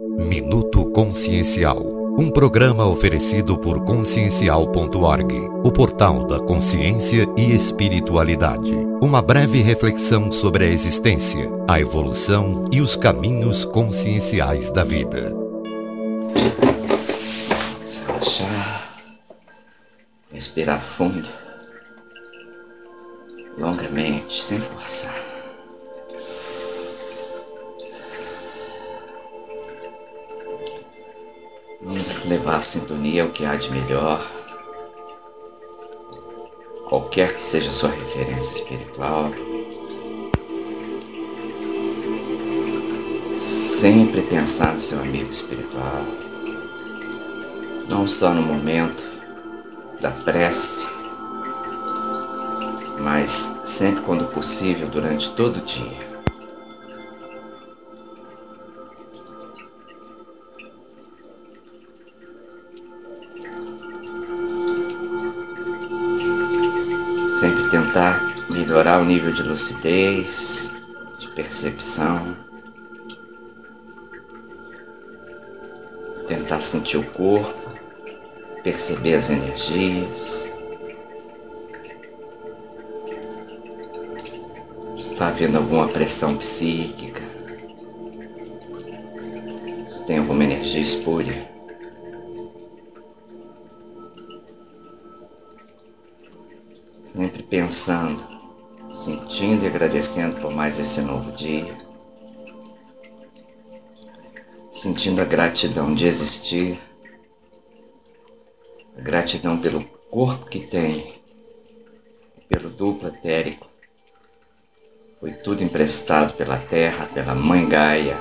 Minuto Consciencial. Um programa oferecido por consciencial.org, o portal da consciência e espiritualidade. Uma breve reflexão sobre a existência, a evolução e os caminhos conscienciais da vida. Relaxar. Respirar fundo. Longamente, sem forçar. Vamos levar a sintonia ao que há de melhor. Qualquer que seja a sua referência espiritual. Sempre pensar no seu amigo espiritual. Não só no momento da prece, mas sempre quando possível durante todo o dia. Tentar melhorar o nível de lucidez, de percepção. Tentar sentir o corpo, perceber as energias. Está havendo alguma pressão psíquica? Se tem alguma energia espúria? Sempre pensando, sentindo e agradecendo por mais esse novo dia. Sentindo a gratidão de existir, a gratidão pelo corpo que tem, pelo duplo etérico. Foi tudo emprestado pela terra, pela Mãe Gaia.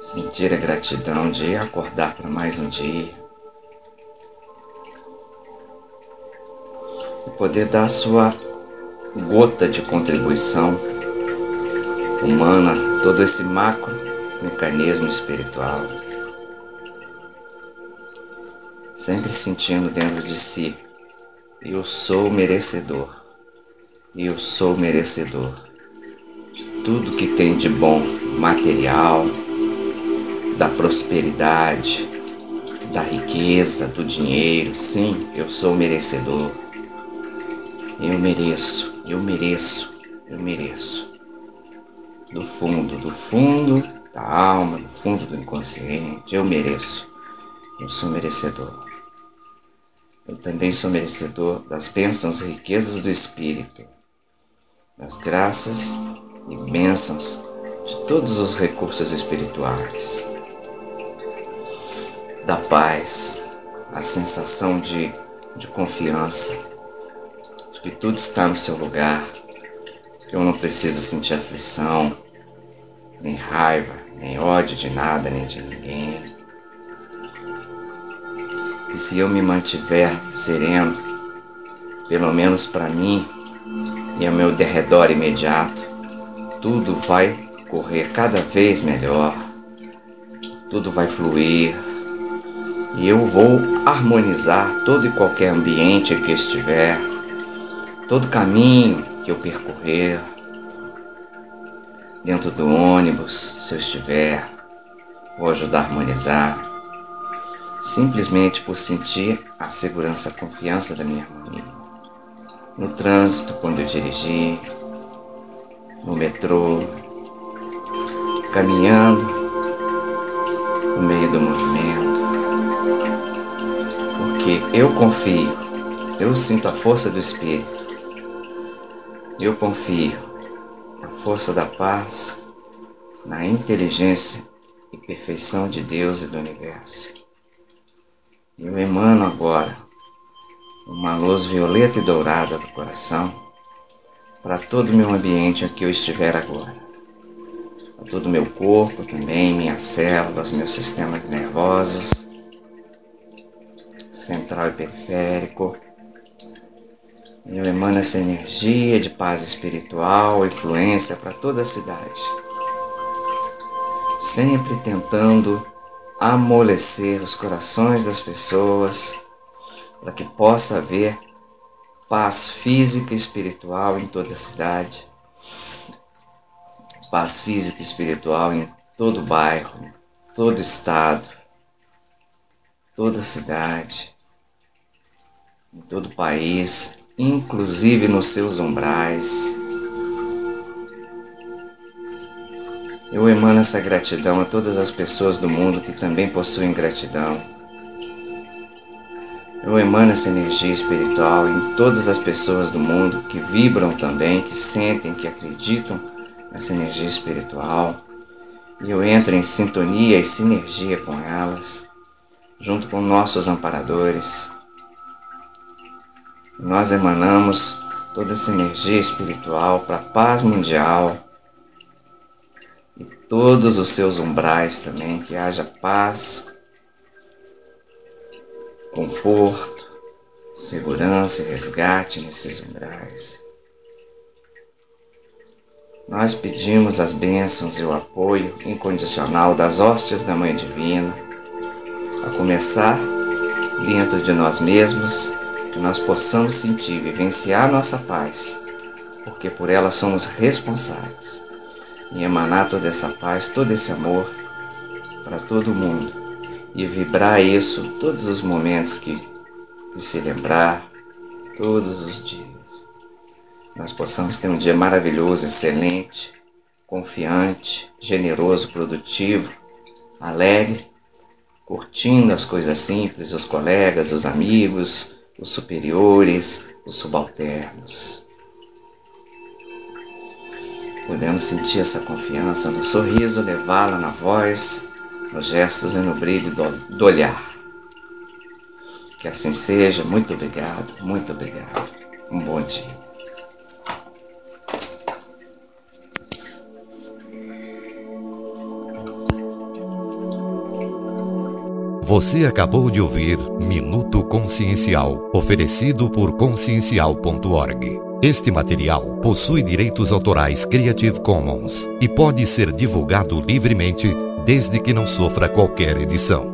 Sentir a gratidão de acordar para mais um dia. Poder dar sua gota de contribuição humana, todo esse macro mecanismo espiritual. Sempre sentindo dentro de si, eu sou merecedor, eu sou merecedor de tudo que tem de bom material, da prosperidade, da riqueza, do dinheiro. Sim, eu sou merecedor. Eu mereço, eu mereço, eu mereço. Do fundo, do fundo da alma, do fundo do inconsciente, eu mereço. Eu sou merecedor. Eu também sou merecedor das bênçãos e riquezas do Espírito, das graças e bênçãos de todos os recursos espirituais, da paz, a sensação de, de confiança que tudo está no seu lugar, que eu não preciso sentir aflição, nem raiva, nem ódio de nada, nem de ninguém. Que se eu me mantiver sereno, pelo menos para mim e ao meu derredor imediato, tudo vai correr cada vez melhor, tudo vai fluir. E eu vou harmonizar todo e qualquer ambiente que estiver todo caminho que eu percorrer, dentro do ônibus, se eu estiver, vou ajudar a harmonizar, simplesmente por sentir a segurança, a confiança da minha harmonia. No trânsito, quando eu dirigir, no metrô, caminhando no meio do movimento, porque eu confio, eu sinto a força do Espírito eu confio na força da paz, na inteligência e perfeição de Deus e do universo. Eu emano agora uma luz violeta e dourada do coração para todo o meu ambiente em que eu estiver agora. Para todo o meu corpo também, minhas células, meus sistemas nervosos, central e periférico eu emano essa energia de paz espiritual, influência para toda a cidade. Sempre tentando amolecer os corações das pessoas para que possa haver paz física e espiritual em toda a cidade. paz física e espiritual em todo bairro, todo estado, toda cidade, em todo o país, inclusive nos seus umbrais. Eu emano essa gratidão a todas as pessoas do mundo que também possuem gratidão. Eu emano essa energia espiritual em todas as pessoas do mundo que vibram também, que sentem, que acreditam nessa energia espiritual. E eu entro em sintonia e sinergia com elas junto com nossos amparadores. Nós emanamos toda essa energia espiritual para a paz mundial e todos os seus umbrais também, que haja paz, conforto, segurança e resgate nesses umbrais. Nós pedimos as bênçãos e o apoio incondicional das hostes da Mãe Divina a começar dentro de nós mesmos, que nós possamos sentir, vivenciar nossa paz, porque por ela somos responsáveis, e emanar toda essa paz, todo esse amor para todo mundo, e vibrar isso todos os momentos que, que se lembrar, todos os dias. Nós possamos ter um dia maravilhoso, excelente, confiante, generoso, produtivo, alegre curtindo as coisas simples, os colegas, os amigos, os superiores, os subalternos. Podemos sentir essa confiança no sorriso, levá-la na voz, nos gestos e no brilho do, do olhar. Que assim seja. Muito obrigado, muito obrigado. Um bom dia. Você acabou de ouvir Minuto Consciencial, oferecido por consciencial.org. Este material possui direitos autorais Creative Commons e pode ser divulgado livremente desde que não sofra qualquer edição.